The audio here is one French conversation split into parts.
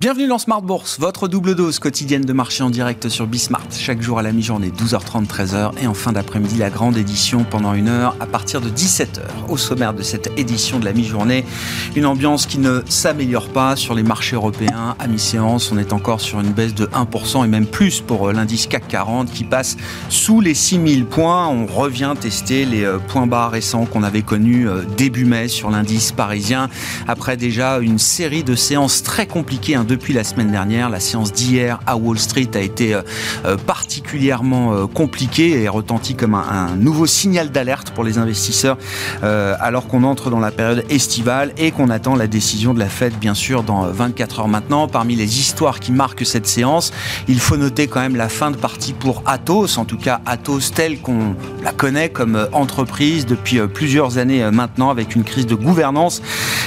Bienvenue dans Smart Bourse, votre double dose quotidienne de marché en direct sur Bismart. Chaque jour à la mi-journée, 12h30, 13h. Et en fin d'après-midi, la grande édition pendant une heure à partir de 17h. Au sommaire de cette édition de la mi-journée, une ambiance qui ne s'améliore pas sur les marchés européens. À mi-séance, on est encore sur une baisse de 1% et même plus pour euh, l'indice CAC 40 qui passe sous les 6000 points. On revient tester les euh, points bas récents qu'on avait connus euh, début mai sur l'indice parisien. Après déjà une série de séances très compliquées depuis la semaine dernière. La séance d'hier à Wall Street a été euh, euh, particulièrement euh, compliquée et retentit comme un, nouveau signal d'alerte pour les investisseurs alors qu'on entre dans la période estivale et qu'on attend la décision de la Fed bien sûr dans 24 heures maintenant. Parmi les histoires qui marquent cette séance, il faut noter quand même la fin de partie pour Atos, en tout cas Atos telle qu'on la connaît comme entreprise depuis plusieurs années maintenant avec une crise de gouvernance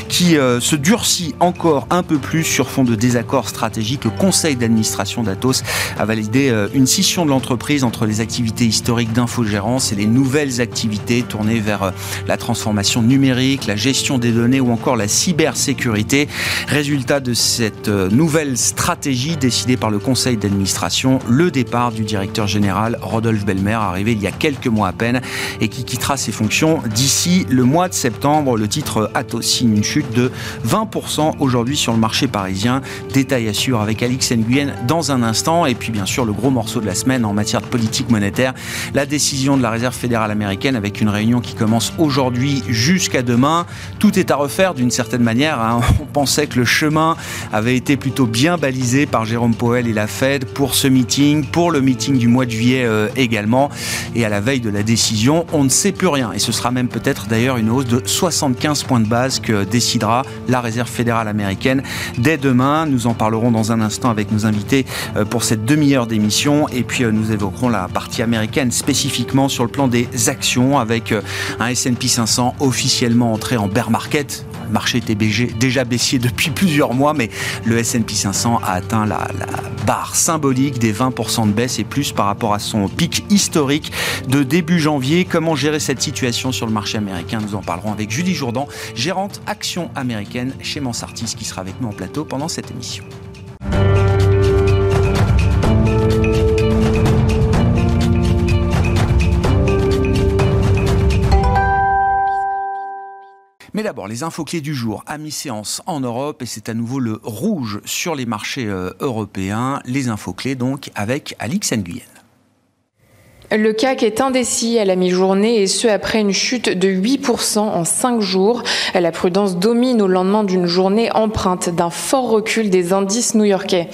qui se durcit encore un peu plus sur fond de désastre accords stratégiques, le conseil d'administration d'Atos a validé euh, une scission de l'entreprise entre les activités historiques d'infogérance et les nouvelles activités tournées vers euh, la transformation numérique, la gestion des données ou encore la cybersécurité. Résultat de cette euh, nouvelle stratégie décidée par le conseil d'administration, le départ du directeur général Rodolphe Belmer, arrivé il y a quelques mois à peine et qui quittera ses fonctions d'ici le mois de septembre. Le titre Atos signe une chute de 20% aujourd'hui sur le marché parisien. Détail à suivre avec Alix Nguyen dans un instant. Et puis bien sûr le gros morceau de la semaine en matière de politique monétaire, la décision de la Réserve fédérale américaine avec une réunion qui commence aujourd'hui jusqu'à demain. Tout est à refaire d'une certaine manière. Hein. On pensait que le chemin avait été plutôt bien balisé par Jérôme Powell et la Fed pour ce meeting, pour le meeting du mois de juillet euh, également. Et à la veille de la décision, on ne sait plus rien. Et ce sera même peut-être d'ailleurs une hausse de 75 points de base que décidera la Réserve fédérale américaine dès demain. Nous en parlerons dans un instant avec nos invités euh, pour cette demi-heure d'émission. Et puis euh, nous évoquerons la partie américaine spécifiquement sur le plan des actions avec euh, un S&P 500 officiellement entré en bear market. Le marché était déjà baissier depuis plusieurs mois, mais le S&P 500 a atteint la, barre symbolique des 20% de baisse et plus par rapport à son pic historique de début janvier. Comment gérer cette situation sur le marché américain? Nous en parlerons avec Julie Jourdan, gérante action américaine chez Mansartis, qui sera avec nous en plateau pendant cette émission. D'abord, les infos clés du jour à mi-séance en Europe, et c'est à nouveau le rouge sur les marchés euh, européens. Les infos clés donc avec Alix Nguyen. Le CAC est indécis à la mi-journée et ce après une chute de 8% en 5 jours. La prudence domine au lendemain d'une journée empreinte d'un fort recul des indices new-yorkais.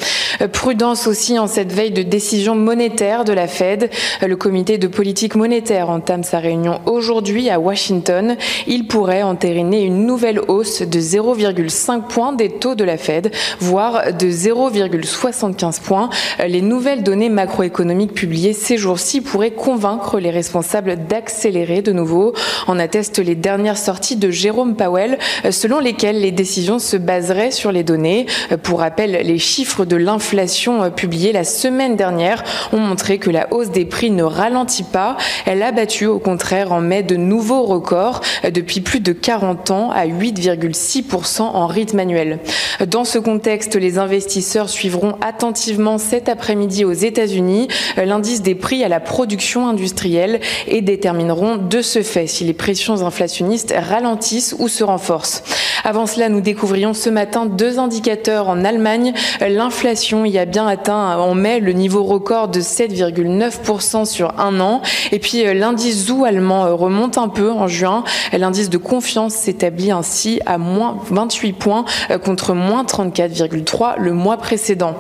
Prudence aussi en cette veille de décision monétaire de la Fed. Le comité de politique monétaire entame sa réunion aujourd'hui à Washington. Il pourrait entériner une nouvelle hausse de 0,5 points des taux de la Fed, voire de 0,75 points. Les nouvelles données macroéconomiques publiées ces jours-ci pourraient convaincre les responsables d'accélérer de nouveau. En attestent les dernières sorties de Jérôme Powell, selon lesquelles les décisions se baseraient sur les données. Pour rappel, les chiffres de l'inflation publiés la semaine dernière ont montré que la hausse des prix ne ralentit pas. Elle a battu au contraire en mai de nouveaux records depuis plus de 40 ans à 8,6% en rythme annuel. Dans ce contexte, les investisseurs suivront attentivement cet après-midi aux États-Unis l'indice des prix à la production industrielle et détermineront de ce fait si les pressions inflationnistes ralentissent ou se renforcent. Avant cela, nous découvrions ce matin deux indicateurs en Allemagne. L'inflation y a bien atteint en mai le niveau record de 7,9% sur un an. Et puis euh, l'indice ZOO allemand euh, remonte un peu en juin. L'indice de confiance s'établit ainsi à moins 28 points euh, contre moins 34,3 le mois précédent.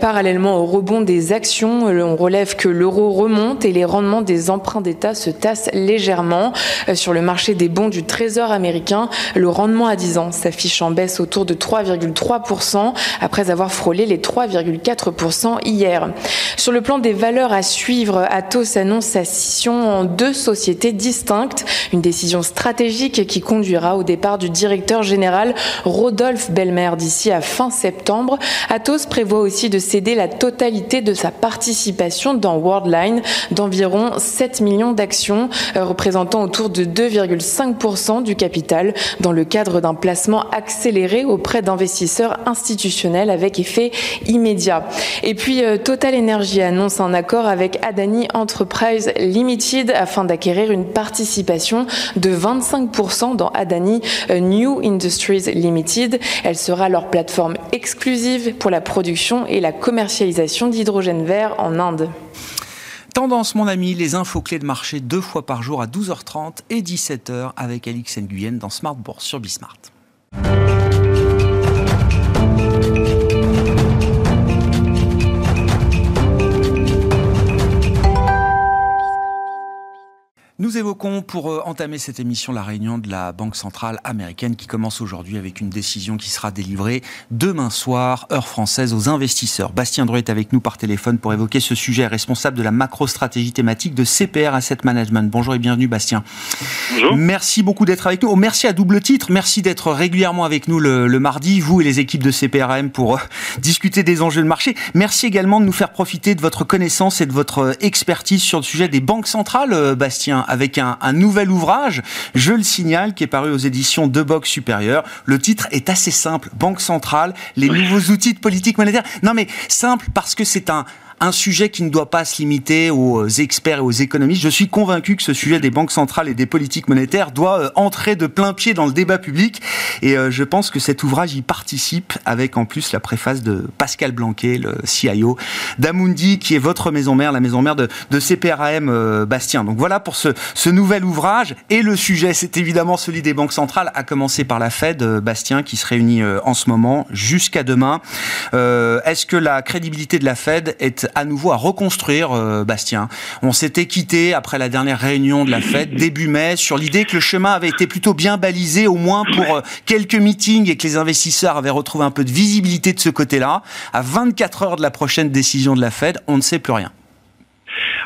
Parallèlement au rebond des actions, on relève que l'euro remonte et les rendements des emprunts d'État se tassent légèrement. Sur le marché des bons du Trésor américain, le rendement à 10 ans s'affiche en baisse autour de 3,3% après avoir frôlé les 3,4% hier. Sur le plan des valeurs à suivre, Atos annonce sa scission en deux sociétés distinctes, une décision stratégique qui conduira au départ du directeur général Rodolphe Belmer d'ici à fin septembre. Atos prévoit aussi de céder la totalité de sa participation dans Worldline d'environ 7 millions d'actions, représentant autour de 2,5% du capital, dans le cadre d'un placement accéléré auprès d'investisseurs institutionnels avec effet immédiat. Et puis Total Energy annonce un accord avec Adani Enterprise Limited afin d'acquérir une participation de 25% dans Adani New Industries Limited. Elle sera leur plateforme exclusive pour la production et la commercialisation d'hydrogène vert en Inde. Tendance, mon ami, les infos clés de marché deux fois par jour à 12h30 et 17h avec Alix Nguyen dans Smart Bourse sur Bismart. Nous évoquons pour euh, entamer cette émission la réunion de la Banque centrale américaine qui commence aujourd'hui avec une décision qui sera délivrée demain soir, heure française, aux investisseurs. Bastien Druet est avec nous par téléphone pour évoquer ce sujet, responsable de la macro-stratégie thématique de CPR Asset Management. Bonjour et bienvenue Bastien. Bonjour. Merci beaucoup d'être avec nous. Oh, merci à double titre, merci d'être régulièrement avec nous le, mardi, vous et les équipes de CPRM pour euh, discuter des enjeux de marché. Merci également de nous faire profiter de votre connaissance et de votre euh, expertise sur le sujet des banques centrales, Bastien avec un, nouvel ouvrage, je le signale, qui est paru aux éditions De Box Supérieure. Le titre est assez simple, Banque centrale, les nouveaux outils de politique monétaire. Non mais simple parce que c'est un un sujet qui ne doit pas se limiter aux experts et aux économistes. Je suis convaincu que ce sujet des banques centrales et des politiques monétaires doit euh, entrer de plein pied dans le débat public. Et euh, je pense que cet ouvrage y participe avec en plus la préface de Pascal Blanquet, le CIO d'Amundi, qui est votre maison mère, la maison mère de, de CPRAM euh, Bastien. Donc voilà pour ce nouvel ouvrage. Et le sujet, c'est évidemment celui des banques centrales, à commencer par la Fed, Bastien, qui se réunit en ce moment jusqu'à demain. Est-ce que la crédibilité de la Fed est à nouveau à reconstruire, euh, Bastien. On s'était quitté après la dernière réunion de la fête, début mai, sur l'idée que le chemin avait été plutôt bien balisé, au moins pour euh, quelques meetings, et que les investisseurs avaient retrouvé un peu de visibilité de ce côté-là. À 24 heures de la prochaine décision de la Fed, on ne sait plus rien.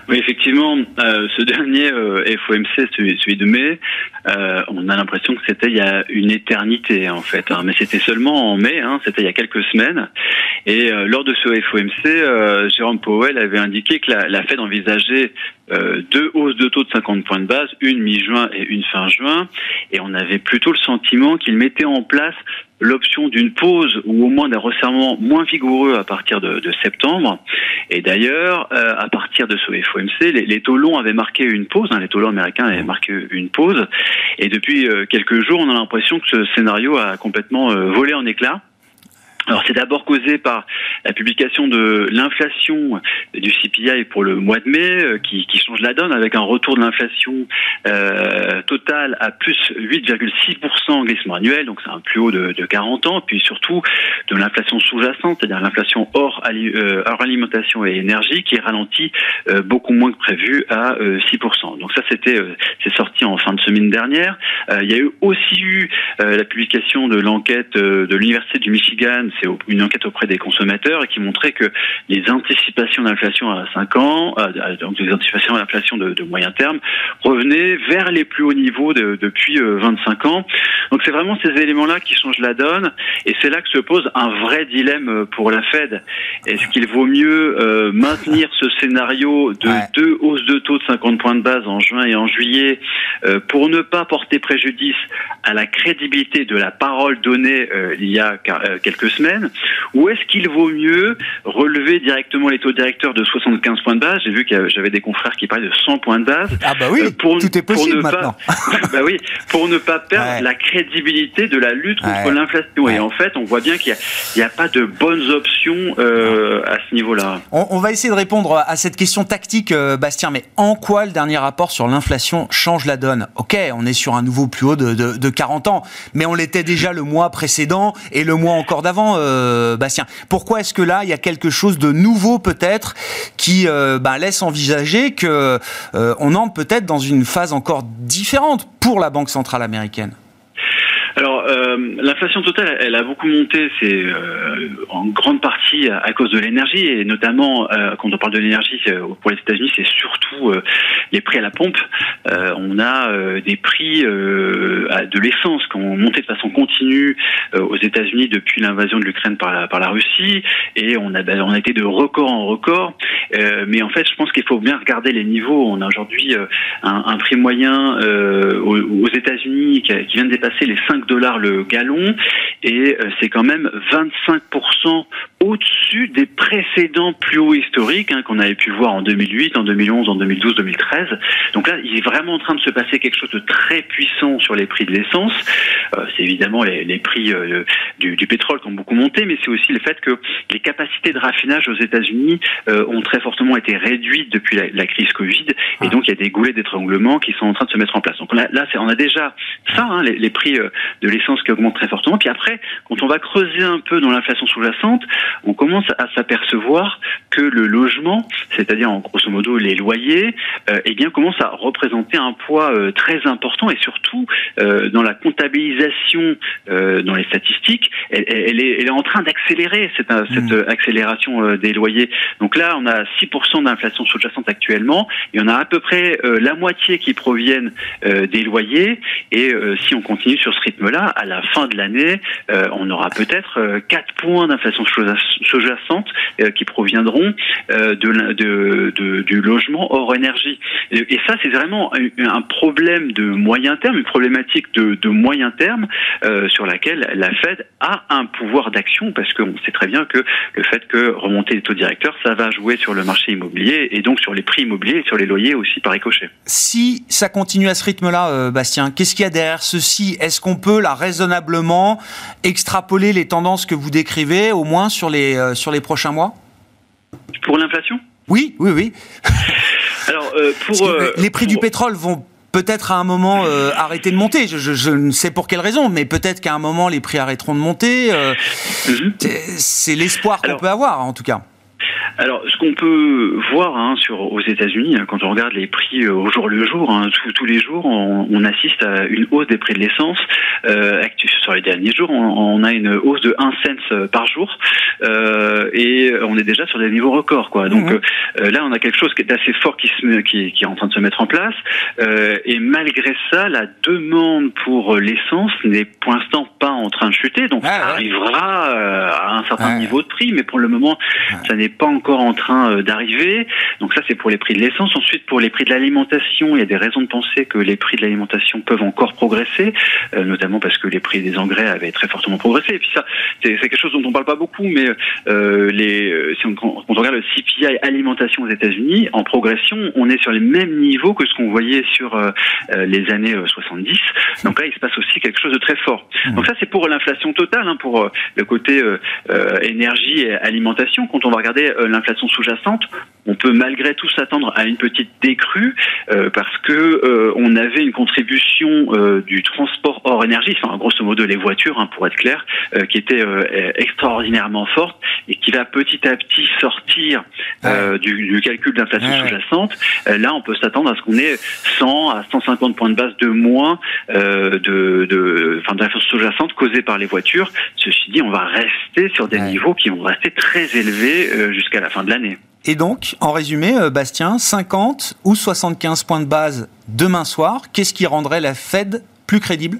Oui, effectivement, euh, ce dernier euh, FOMC, celui, de mai, euh, on a l'impression que c'était il y a une éternité en fait, hein. mais c'était seulement en mai, hein, c'était il y a quelques semaines. Et lors de ce FOMC, Jérôme Powell avait indiqué que la, la Fed envisageait deux hausses de taux de 50 points de base, une mi-juin et une fin juin, et on avait plutôt le sentiment qu'il mettait en place l'option d'une pause ou au moins d'un resserrement moins vigoureux à partir de, septembre. Et d'ailleurs, euh, à partir de ce FOMC, les, taux longs avaient marqué une pause, hein, les taux longs américains avaient marqué une pause. Et depuis euh, quelques jours, on a l'impression que ce scénario a complètement euh, volé en éclats. Alors c'est d'abord causé par la publication de l'inflation du CPI pour le mois de mai euh, qui, qui change la donne avec un retour de l'inflation euh, totale à plus 8,6% en glissement annuel, donc c'est un plus haut de, de, 40 ans, puis surtout de l'inflation sous-jacente, c'est-à-dire l'inflation hors, euh, hors, alimentation et énergie qui ralentit euh, beaucoup moins que prévu à 6%. Donc ça c'était c'est sorti en fin de semaine dernière. il y a eu aussi eu la publication de l'enquête de l'université du Michigan c'est une enquête auprès des consommateurs qui montrait que les anticipations d'inflation à 5 ans, euh, donc les anticipations d'inflation de, de, moyen terme, revenaient vers les plus hauts niveaux depuis 25 euh, ans. Donc c'est vraiment ces éléments-là qui changent la donne, et c'est là que se pose un vrai dilemme pour la Fed. Est-ce qu'il vaut mieux euh, maintenir ce scénario de deux hausses de taux de 50 points de base en juin et en juillet pour ne pas porter préjudice à la crédibilité de la parole donnée il y a quelques semaines ou est-ce qu'il vaut mieux relever directement les taux directeurs de 75 points de base? J'ai vu que j'avais des confrères qui parlaient de 100 points de base. Ah bah oui, euh, pour, tout est possible pour ne maintenant. Pas, bah oui, pour ne pas perdre la crédibilité de la lutte contre l'inflation. Et en fait, on voit bien qu'il n'y a, pas de bonnes options euh, à ce niveau-là. On, va essayer de répondre à cette question tactique, euh, Bastien, mais en quoi le dernier rapport sur l'inflation change la donne? Ok, on est sur un nouveau plus haut de, de 40 ans, mais on l'était déjà le mois précédent et le mois encore d'avant. Euh, Bastien. Pourquoi est-ce que là, il y a quelque chose de nouveau peut-être qui euh, bah, laisse envisager que euh, on entre peut-être dans une phase encore différente pour la Banque centrale américaine? Euh, l'inflation totale, elle a beaucoup monté. C'est en grande partie à, cause de l'énergie et notamment quand on parle de l'énergie pour les États-Unis, c'est surtout les prix à la pompe. on a des prix de l'essence qui ont monté de façon continue aux États-Unis depuis l'invasion de l'Ukraine par la, Russie et on a, on a été de record en record. mais en fait, je pense qu'il faut bien regarder les niveaux. On a aujourd'hui un, un, prix moyen aux, États-Unis qui, qui vient de dépasser les 5 dollars le gallon et euh, c'est quand même 25% au-dessus des précédents plus hauts historiques hein, qu'on avait pu voir en 2008, en 2011, en 2012, 2013. Donc là, il est vraiment en train de se passer quelque chose de très puissant sur les prix de l'essence. Euh, c'est évidemment les, prix euh, du, pétrole qui ont beaucoup monté, mais c'est aussi le fait que les capacités de raffinage aux États-Unis ont très fortement été réduites depuis la, crise Covid, et donc il y a des goulets d'étranglement qui sont en train de se mettre en place. Donc là, on a déjà ça, hein, les, les, prix de l'essence qui augmentent très fortement. Puis après, quand on va creuser un peu dans l'inflation sous-jacente, on commence à s'apercevoir que le logement, c'est-à-dire en grosso modo les loyers, euh, eh bien commence à représenter un poids euh, très important et surtout euh, dans la comptabilisation, dans les statistiques, elle, elle, est, elle est, en train d'accélérer cette, cette mmh. accélération des loyers. Donc là, on a 6% d'inflation sous-jacente actuellement, il y en a à peu près la moitié qui proviennent des loyers et si on continue sur ce rythme-là, à la fin de l'année, on aura peut-être 4 points d'inflation sous-jacente qui proviendront euh, de, de, du logement hors énergie. Et, ça, c'est vraiment un problème de moyen terme, une problématique de, de moyen terme euh, sur laquelle la Fed a un pouvoir d'action parce qu'on sait très bien que le fait que remonter les taux directeurs, ça va jouer sur le marché immobilier et donc sur les prix immobiliers et sur les loyers aussi par ricochet. Si ça continue à ce rythme-là, euh, Bastien, qu'est-ce qu'il y a derrière ceci? Est-ce qu'on peut là raisonnablement extrapoler les tendances que vous décrivez au moins sur les, euh, sur les prochains mois? Pour l'inflation? Oui, oui, oui. Alors, euh, pour, euh, les prix du pétrole vont peut-être à un moment euh, arrêter de monter. Je, je, je, ne sais pour quelle raison, mais peut-être qu'à un moment les prix arrêteront de monter. Euh, mm-hmm. C'est l'espoir qu'on peut avoir, en tout cas. Alors, ce qu'on peut voir hein, sur, aux États-Unis, hein, quand on regarde les prix euh, au jour le jour, hein, tous les jours, on, on, assiste à une hausse des prix de l'essence. Euh, sur les derniers jours, on, on, a une hausse de 1 cent euh, par jour euh, et on est déjà sur des niveaux records. Quoi. Donc mmh. euh, là, on a quelque chose qui est assez fort qui, se, qui, qui est en train de se mettre en place. Euh, et malgré ça, la demande pour l'essence n'est pour l'instant pas en train de chuter. Donc ah, ça arrivera à un certain niveau de prix, mais pour le moment, ça n'est pas encore en train euh, d'arriver. Donc ça, c'est pour les prix de l'essence. Ensuite, pour les prix de l'alimentation, il y a des raisons de penser que les prix de l'alimentation peuvent encore progresser, euh, notamment parce que les prix des engrais avaient très fortement progressé. Et puis ça, c'est quelque chose dont on parle pas beaucoup, mais euh, les, si on, quand on regarde le CPI alimentation aux États-Unis, en progression, on est sur les mêmes niveaux que ce qu'on voyait sur euh, les années 70. Donc là, il se passe aussi quelque chose de très fort. Mmh. Donc ça, c'est pour l'inflation totale, hein, pour le côté énergie et alimentation. Quand on va regarder l'inflation sous-jacente, on peut malgré tout s'attendre à une petite décrue euh, parce que euh, on avait une contribution euh, du transport hors énergie, enfin grosso modo les voitures hein, pour être clair, euh, qui était extraordinairement forte et qui va petit à petit sortir du, du, calcul d'inflation sous-jacente. là, on peut s'attendre à ce qu'on ait 100 à 150 points de base de moins de, de, enfin, d'inflation sous-jacente causée par les voitures. Ceci dit, on va rester sur des niveaux qui vont rester très élevés jusqu'à fin de l'année. Et donc, en résumé, euh, Bastien, 50 ou 75 points de base demain soir, qu'est-ce qui rendrait la Fed plus crédible?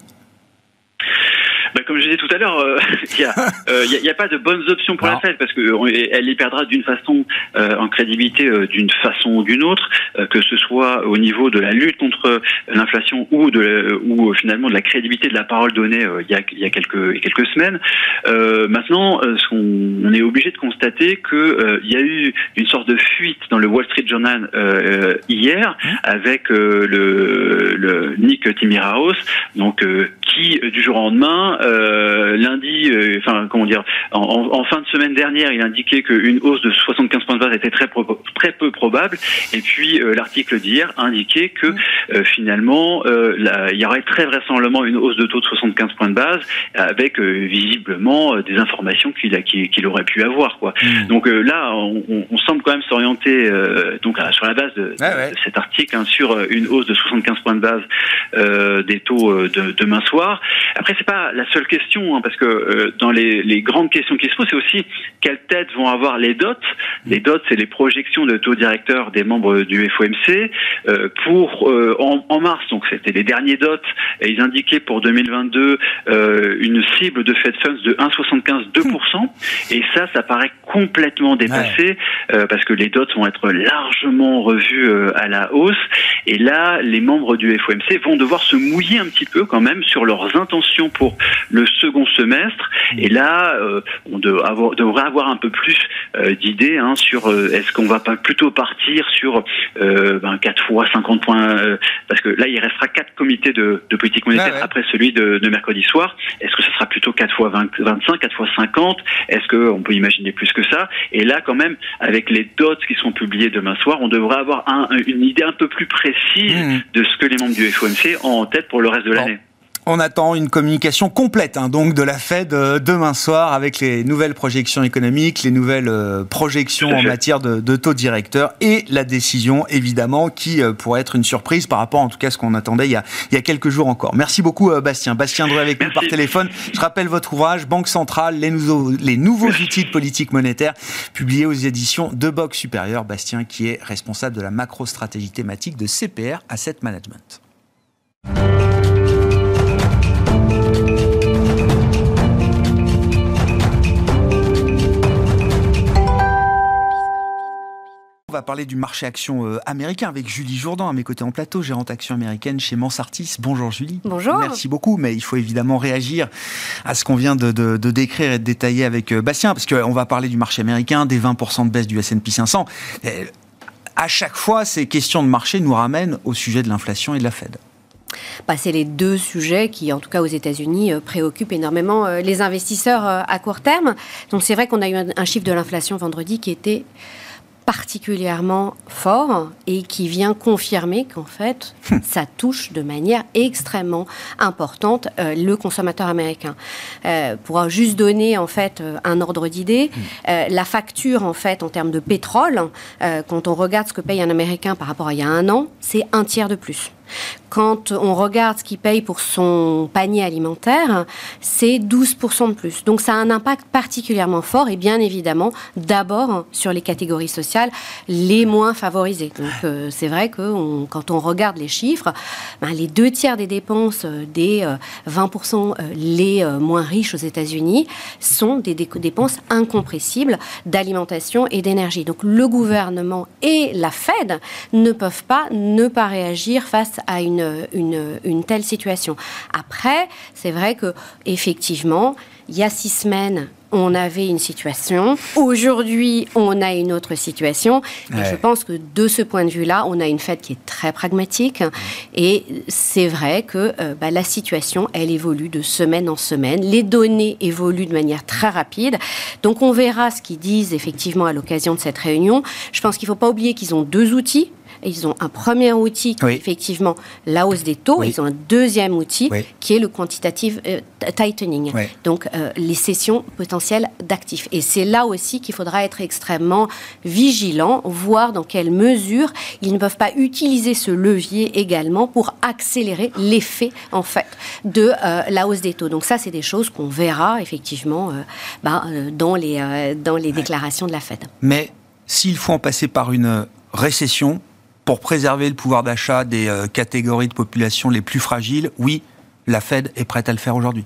Bah, comme je disais tout à l'heure, euh, il n'y a, euh, a, pas de bonnes options pour non. la Fed parce qu'elle les perdra d'une façon euh, en crédibilité euh, d'une façon ou d'une autre, euh, que ce soit au niveau de la lutte contre l'inflation ou de ou finalement de la crédibilité de la parole donnée il y, a, y a quelques quelques semaines. maintenant, on, on, est obligé de constater que il y a eu une sorte de fuite dans le Wall Street Journal hier mmh. avec le, le Nick Timiraos, donc qui du jour au lendemain euh, lundi, euh, enfin comment dire, en, en, fin de semaine dernière, il indiquait qu'une hausse de 75 points de base était très très peu probable. Et puis euh, l'article d'hier indiquait que euh, finalement, il y aurait très vraisemblablement une hausse de taux de 75 points de base, avec visiblement des informations qu'il aurait pu avoir. Quoi. Mmh. Donc là, on, on, semble quand même s'orienter donc sur la base de, ouais, ouais. de cet article hein, sur une hausse de 75 points de base des taux de demain soir. Après, c'est pas la seule question, hein, parce que euh, dans les, les, grandes questions qui se posent, c'est aussi quelles têtes vont avoir les dots. Les dots, c'est les projections de taux directeur des membres du FOMC euh, pour euh, en, en, mars. Donc, c'était les derniers dots, et ils indiquaient pour 2022 une cible de Fed Funds de 1,75-2%. Et ça, ça paraît complètement dépassé parce que les dots vont être largement revus à la hausse. Et là, les membres du FOMC vont devoir se mouiller un petit peu quand même sur leurs intentions pour le second semestre. Et là, euh, on devrait avoir un peu plus euh, d'idées hein, sur euh, est-ce qu'on va pas plutôt partir sur ben, 4 fois 50 points, parce que là, il restera quatre comités de, politique monétaire après celui de, mercredi soir. Est-ce que ce sera plutôt 4 fois 20, 25, 4 fois 50 Est-ce qu'on peut imaginer plus que ça? Et là, quand même, avec les dots qui seront publiés demain soir, on devrait avoir une idée un peu plus précise mmh. de ce que les membres du FOMC ont en tête pour le reste de l'année. On attend une communication complète hein, donc de la Fed euh, demain soir avec les nouvelles projections économiques, les nouvelles euh, projections en matière de, taux directeur et la décision évidemment qui euh, pourrait être une surprise par rapport en tout cas à ce qu'on attendait il y, a, il y a quelques jours encore. Merci beaucoup Bastien. Bastien Dreux avec nous par téléphone. Je rappelle votre ouvrage Banque centrale, les nouveaux, les nouveaux outils de politique monétaire publié aux éditions de Box Supérieur. Bastien qui est responsable de la macro-stratégie thématique de CPR Asset Management. On va parler du marché action euh, américain avec Julie Jourdan à mes côtés en plateau, gérante action américaine chez Mansartis. Bonjour Julie. Bonjour. Merci beaucoup, mais il faut évidemment réagir à ce qu'on vient de, décrire et de détailler avec euh, Bastien, parce qu'on va parler du marché américain, des 20% de baisse du S&P 500. à chaque fois, ces questions de marché nous ramènent au sujet de l'inflation et de la Fed. Bah, c'est les deux sujets qui, en tout cas aux États-Unis, euh, préoccupent énormément les investisseurs à court terme. Donc c'est vrai qu'on a eu un chiffre de l'inflation vendredi qui était particulièrement fort et qui vient confirmer qu'en fait, hum. ça touche de manière extrêmement importante euh, le consommateur américain. Euh, pour juste donner en fait euh, un ordre d'idée, hum. la facture en fait en termes de pétrole, quand on regarde ce que paye un Américain par rapport à il y a un an, c'est un tiers de plus. Quand on regarde ce qu'il paye pour son panier alimentaire, c'est 12% de plus. Donc ça a un impact particulièrement fort et bien évidemment d'abord sur les catégories sociales les moins favorisées. Donc euh, c'est vrai que quand on regarde les chiffres, ben, les deux tiers des dépenses euh, des 20% euh, les moins riches aux États-Unis sont des dépenses incompressibles d'alimentation et d'énergie. Donc le gouvernement et la Fed ne peuvent pas ne pas réagir face à une, une, telle situation. Après, c'est vrai que effectivement, il y a six semaines, on avait une situation. Aujourd'hui, on a une autre situation. Et je pense que de ce point de vue-là, on a une fête qui est très pragmatique. Et c'est vrai que euh, bah, la situation, elle évolue de semaine en semaine. Les données évoluent de manière très rapide. Donc on verra ce qu'ils disent effectivement à l'occasion de cette réunion. Je pense qu'il ne faut pas oublier qu'ils ont deux outils ils ont un premier outil qui est effectivement la hausse des taux. Ils ont un deuxième outil qui est le quantitative euh, tightening. Donc euh, les cessions potentielles d'actifs. Et c'est là aussi qu'il faudra être extrêmement vigilant, voir dans quelle mesure ils ne peuvent pas utiliser ce levier également pour accélérer l'effet en fait de euh, la hausse des taux. Donc ça, c'est des choses qu'on verra effectivement bah, dans les, dans les déclarations de la Fed. Mais s'il faut en passer par une récession, pour préserver le pouvoir d'achat des euh, catégories de population les plus fragiles, oui, la Fed est prête à le faire aujourd'hui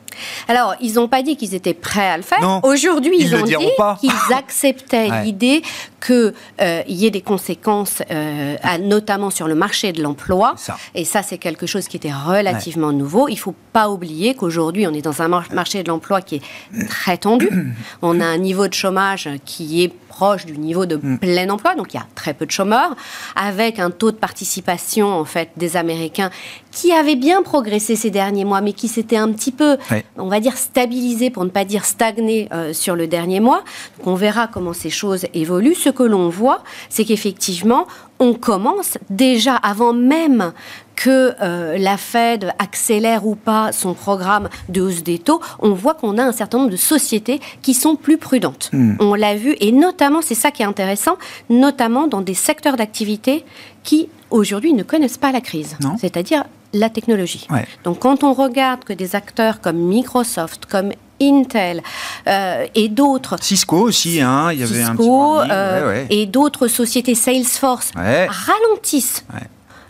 Alors, ils n'ont pas dit qu'ils étaient prêts à le faire. Aujourd'hui, ils, ont dit qu'ils acceptaient l'idée qu'il euh, y ait des conséquences, euh, notamment sur le marché de l'emploi. Et ça, c'est quelque chose qui était relativement nouveau. Il ne faut pas oublier qu'aujourd'hui, on est dans un marché de l'emploi qui est très tendu. on a un niveau de chômage qui est proche du niveau de mm. plein emploi, donc il y a très peu de chômeurs, avec un taux de participation en fait des Américains qui avait bien progressé ces derniers mois, mais qui s'était un petit peu, on va dire, stabilisé, pour ne pas dire stagné euh, sur le dernier mois. Donc on verra comment ces choses évoluent. Ce que l'on voit, c'est qu'effectivement, on commence déjà avant même que euh, la Fed accélère ou pas son programme de hausse des taux, on voit qu'on a un certain nombre de sociétés qui sont plus prudentes. Hmm. On l'a vu, et notamment, c'est ça qui est intéressant, notamment dans des secteurs d'activité qui aujourd'hui ne connaissent pas la crise. C'est-à-dire la technologie. Donc quand on regarde que des acteurs comme Microsoft, comme Intel euh, et d'autres. Cisco aussi, hein, il y avait un petit et d'autres sociétés Salesforce ralentissent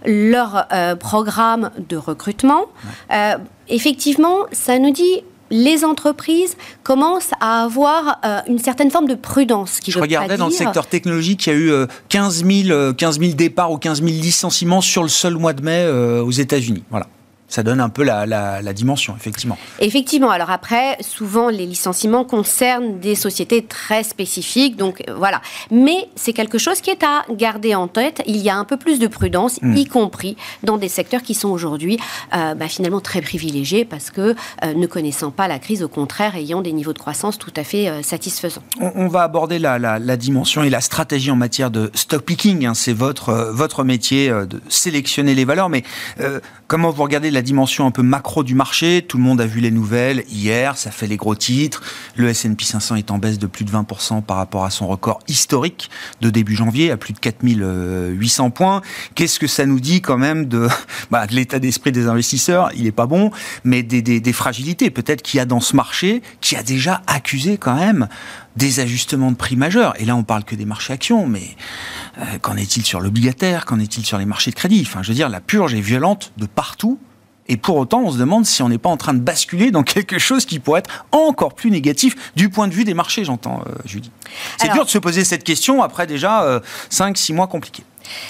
leur programme de recrutement. effectivement, ça nous dit les entreprises commencent à avoir euh, une certaine forme de prudence. Qui Je regardais dans le secteur technologique, il y a eu 15 000, 15 000 départs ou 15 000 licenciements sur le seul mois de mai euh, aux États-Unis. Voilà ça donne un peu la, dimension, effectivement. Effectivement. Alors après, souvent, les licenciements concernent des sociétés très spécifiques. Donc euh, voilà. Mais c'est quelque chose qui est à garder en tête. Il y a un peu plus de prudence, hmm. y compris dans des secteurs qui sont aujourd'hui euh, bah, finalement très privilégiés parce que euh, ne connaissant pas la crise, au contraire, ayant des niveaux de croissance tout à fait satisfaisants. On, va aborder la, dimension et la stratégie en matière de stock picking. Hein. C'est votre, votre métier de sélectionner les valeurs. Mais comment vous regardez la dimension un peu macro du marché. Tout le monde a vu les nouvelles hier, ça fait les gros titres. Le S&P 500 est en baisse de plus de 20% par rapport à son record historique de début janvier, à plus de 4800 points. Qu'est-ce que ça nous dit quand même de, bah, l'état d'esprit des investisseurs? Il n'est pas bon, mais des fragilités peut-être qu'il y a dans ce marché, qui a déjà accusé quand même des ajustements de prix majeurs. Et là, on parle que des marchés actions, mais euh, qu'en est-il sur l'obligataire? Qu'en est-il sur les marchés de crédit? Enfin, je veux dire, la purge est violente de partout. Et pour autant, on se demande si on n'est pas en train de basculer dans quelque chose qui pourrait être encore plus négatif du point de vue des marchés, j'entends, euh, Julie. C'est dur de se poser cette question après déjà 5-6 euh, mois compliqués.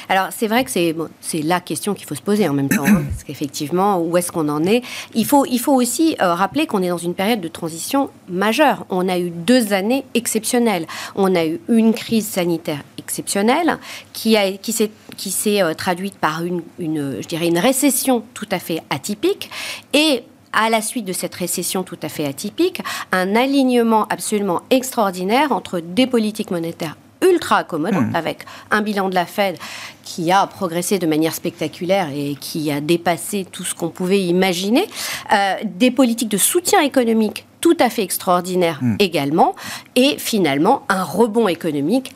Alors c'est vrai que c'est la question qu'il faut se poser en même temps, hein, parce qu'effectivement, où est-ce qu'on en est? Il faut, il faut aussi euh, rappeler qu'on est dans une période de transition majeure. On a eu deux années exceptionnelles. On a eu une crise sanitaire exceptionnelle qui, qui s'est, qui s'est euh, traduite par une, une, je dirais, une récession tout à fait atypique et à la suite de cette récession tout à fait atypique, un alignement absolument extraordinaire entre des politiques monétaires ultra accommodantes, hmm. avec un bilan de la Fed qui a progressé de manière spectaculaire et qui a dépassé tout ce qu'on pouvait imaginer, euh, des politiques de soutien économique tout à fait extraordinaires hmm. également, et finalement un rebond économique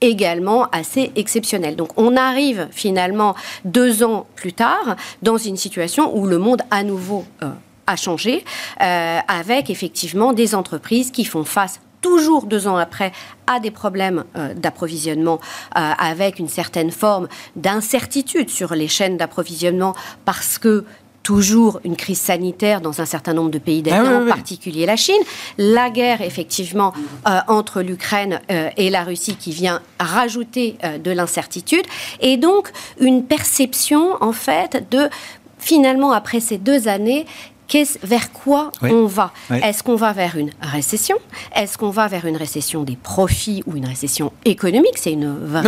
également assez exceptionnel. Donc on arrive finalement deux ans plus tard dans une situation où le monde à nouveau euh, a changé, euh, avec effectivement des entreprises qui font face toujours deux ans après à des problèmes euh, d'approvisionnement avec une certaine forme d'incertitude sur les chaînes d'approvisionnement parce que toujours une crise sanitaire dans un certain nombre de pays d'Asie, ah en particulier la Chine. La guerre, effectivement, euh, entre l'Ukraine euh, et la Russie qui vient rajouter euh, de l'incertitude. Et donc, une perception, en fait, de finalement, après ces deux années, vers quoi on va Est-ce qu'on va vers une récession Est-ce qu'on va vers une récession des profits ou une récession économique? C'est une vraie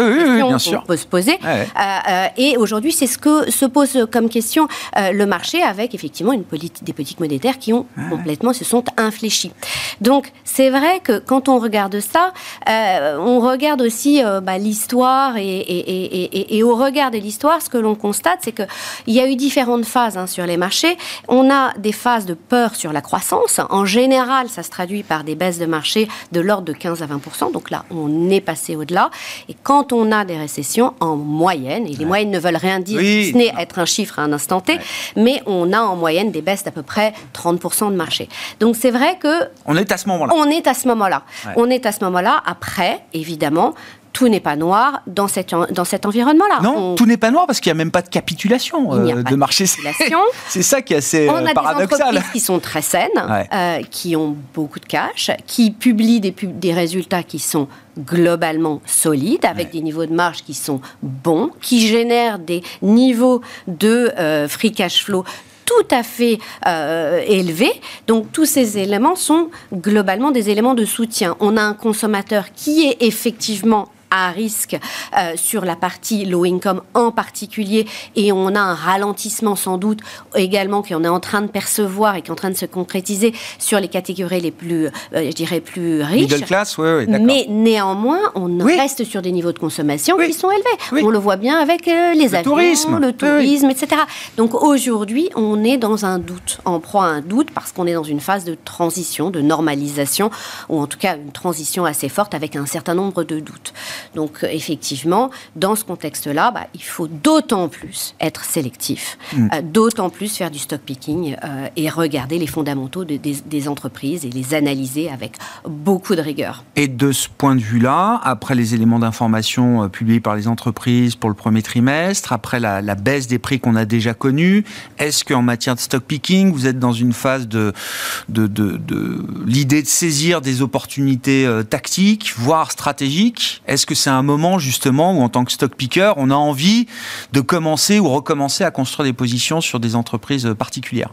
question qu'on peut se poser. Euh, euh, et aujourd'hui, c'est ce que se pose comme question euh, le marché avec effectivement une des politiques monétaires qui ont complètement se sont infléchies. Donc, c'est vrai que quand on regarde ça, on regarde aussi bah, l'histoire et, et, au regard de l'histoire, ce que l'on constate, c'est qu'il y a eu différentes phases hein, sur les marchés. On a des phases de peur sur la croissance. En général, ça se traduit par des baisses de marché de l'ordre de 15 à 20 Donc là, on est passé au-delà. Et quand on a des récessions, en moyenne, et les moyennes ne veulent rien dire, ce n'est être un chiffre à un instant T, mais on a en moyenne des baisses d'à peu près 30 de marché. Donc c'est vrai que... On est à ce moment-là. On est à ce moment-là. On est à ce moment-là. Après, évidemment, tout n'est pas noir dans, cette, dans cet environnement-là. Non, tout n'est pas noir parce qu'il n'y a même pas de capitulation euh, de marché. C'est ça qui est assez On a paradoxal. Des entreprises qui sont très saines, euh, qui ont beaucoup de cash, qui publient des, des résultats qui sont globalement solides, avec des niveaux de marge qui sont bons, qui génèrent des niveaux de euh, free cash flow tout à fait élevés. Donc tous ces éléments sont globalement des éléments de soutien. On a un consommateur qui est effectivement à risque euh, sur la partie low income en particulier et on a un ralentissement sans doute également qu'on est en train de percevoir et qui est en train de se concrétiser sur les catégories les plus, euh, je dirais, plus riches. Middle class, oui, oui Mais néanmoins, on reste sur des niveaux de consommation qui sont élevés. On le voit bien avec euh, les le avions, tourisme. le tourisme, etc. Donc aujourd'hui, on est dans un doute, en proie à un doute parce qu'on est dans une phase de transition, de normalisation, ou en tout cas une transition assez forte avec un certain nombre de doutes. Donc effectivement, dans ce contexte-là, bah, il faut d'autant plus être sélectif, mm. d'autant plus faire du stock picking et regarder les fondamentaux des, entreprises et les analyser avec beaucoup de rigueur. Et de ce point de vue-là, après les éléments d'information publiés par les entreprises pour le premier trimestre, après la, la baisse des prix qu'on a déjà connus, est-ce qu'en matière de stock picking, vous êtes dans une phase de, de, de, l'idée de saisir des opportunités euh, tactiques, voire stratégiques? Est-ce que c'est un moment justement où en tant que stock picker, on a envie de commencer ou recommencer à construire des positions sur des entreprises euh, particulières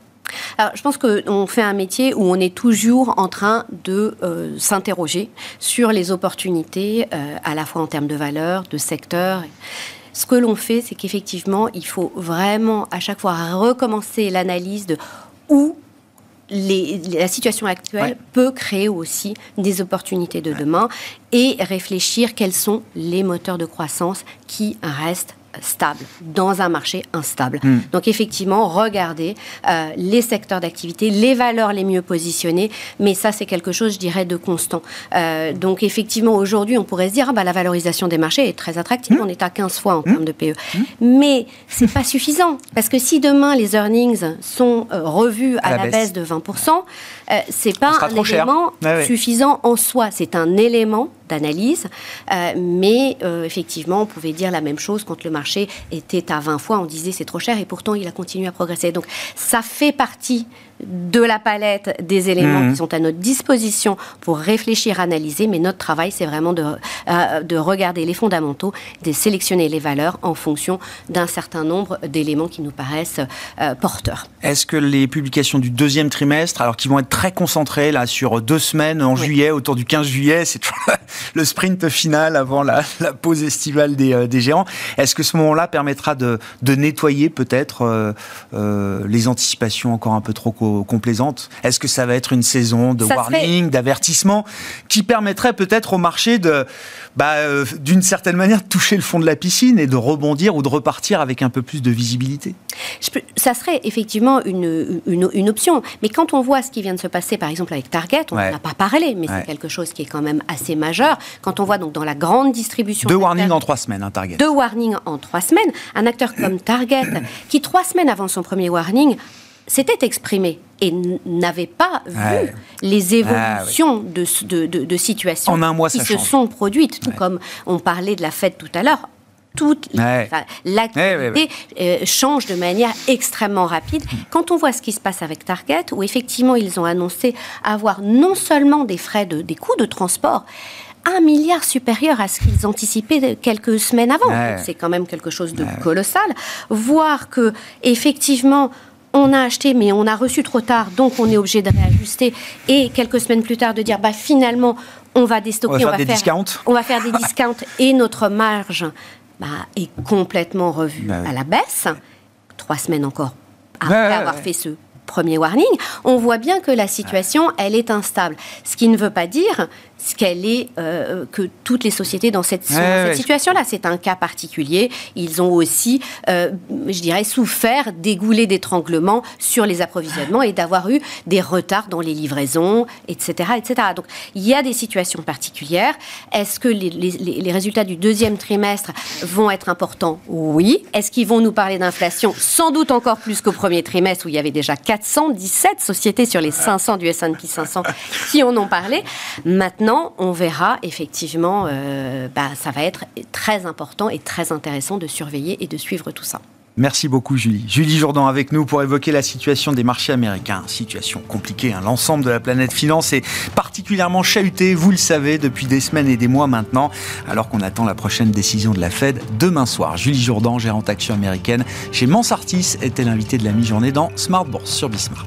je pense qu'on fait un métier où on est toujours en train de euh, s'interroger sur les opportunités, à la fois en termes de valeur, de secteur. Ce que l'on fait, c'est qu'effectivement, il faut vraiment à chaque fois recommencer l'analyse de où la situation actuelle peut créer aussi des opportunités de demain et réfléchir quels sont les moteurs de croissance qui restent stable dans un marché instable. Hmm. Donc effectivement, regardez euh, les secteurs d'activité, les valeurs les mieux positionnées, mais ça c'est quelque chose, je dirais, de constant. Euh, donc effectivement, aujourd'hui, on pourrait se dire, ah, bah, la valorisation des marchés est très attractive, hmm. on est à 15 fois en hmm. termes de PE. Mais c'est pas suffisant, parce que si demain les earnings sont euh, revus à, la, baisse. de 20%, c'est pas un élément suffisant en soi, c'est un élément d'analyse. Euh, mais euh, effectivement, on pouvait dire la même chose quand le marché était à 20 fois. On disait c'est trop cher et pourtant il a continué à progresser. Donc ça fait partie de la palette des éléments mmh. qui sont à notre disposition pour réfléchir, analyser, mais notre travail, c'est vraiment de, euh, de regarder les fondamentaux, de sélectionner les valeurs en fonction d'un certain nombre d'éléments qui nous paraissent euh, porteurs. Est-ce que les publications du deuxième trimestre, alors qui vont être très concentrées là sur deux semaines en juillet, autour du 15 juillet, c'est le sprint final avant la, pause estivale des, euh, des géants, est-ce que ce moment-là permettra de, de nettoyer peut-être les anticipations encore un peu trop complaisante Est-ce que ça va être une saison de warning, d'avertissement, qui permettrait peut-être au marché de, bah, euh, d'une certaine manière, de toucher le fond de la piscine et de rebondir ou de repartir avec un peu plus de visibilité? Ça serait effectivement une, une, option. Mais quand on voit ce qui vient de se passer, par exemple, avec Target, on n'en a pas parlé, mais c'est quelque chose qui est quand même assez majeur. Quand on voit donc dans la grande distribution... Deux warnings en trois semaines, un Target. Deux warnings en trois semaines. Un acteur comme Target, qui trois semaines avant son premier warning s'était exprimé et n'avait pas vu les ah évolutions de, de, de, situations qui se sont produites, tout comme on parlait de la fête tout à l'heure. Toute l'activité euh, change de manière extrêmement rapide. Quand on voit ce qui se passe avec Target, où effectivement ils ont annoncé avoir non seulement des frais de, des coûts de transport, un milliard supérieur à ce qu'ils anticipaient quelques semaines avant. C'est quand même quelque chose de colossal. Voir que effectivement on a acheté, mais on a reçu trop tard, donc on est obligé de réajuster. Et quelques semaines plus tard, de dire, bah, finalement, on va déstocker, on va, faire, des discounts. On va faire des discounts et notre marge bah, est complètement revue bah à la baisse. Trois semaines encore après avoir fait ce premier warning, on voit bien que la situation, elle est instable. Ce qui ne veut pas dire ce qu'elle est, euh, que toutes les sociétés dans cette, situation-là. C'est un cas particulier. Ils ont aussi, euh, je dirais, souffert d'égoulets d'étranglement sur les approvisionnements et d'avoir eu des retards dans les livraisons, etc., etc. Donc, il y a des situations particulières. Est-ce que les, les, résultats du deuxième trimestre vont être importants? Oui. Est-ce qu'ils vont nous parler d'inflation? Sans doute encore plus qu'au premier trimestre où il y avait déjà 417 sociétés sur les 500 du S&P 500 qui en ont parlé. Maintenant, on verra effectivement, euh, bah, ça va être très important et très intéressant de surveiller et de suivre tout ça. Merci beaucoup Julie. Julie Jourdan avec nous pour évoquer la situation des marchés américains. Situation compliquée, hein. l'ensemble de la planète finance est particulièrement chahuté, vous le savez, depuis des semaines et des mois maintenant, alors qu'on attend la prochaine décision de la Fed demain soir. Julie Jourdan, gérante action américaine chez Mansartis, était l'invitée de la mi-journée dans Smart Bourse sur Bismart.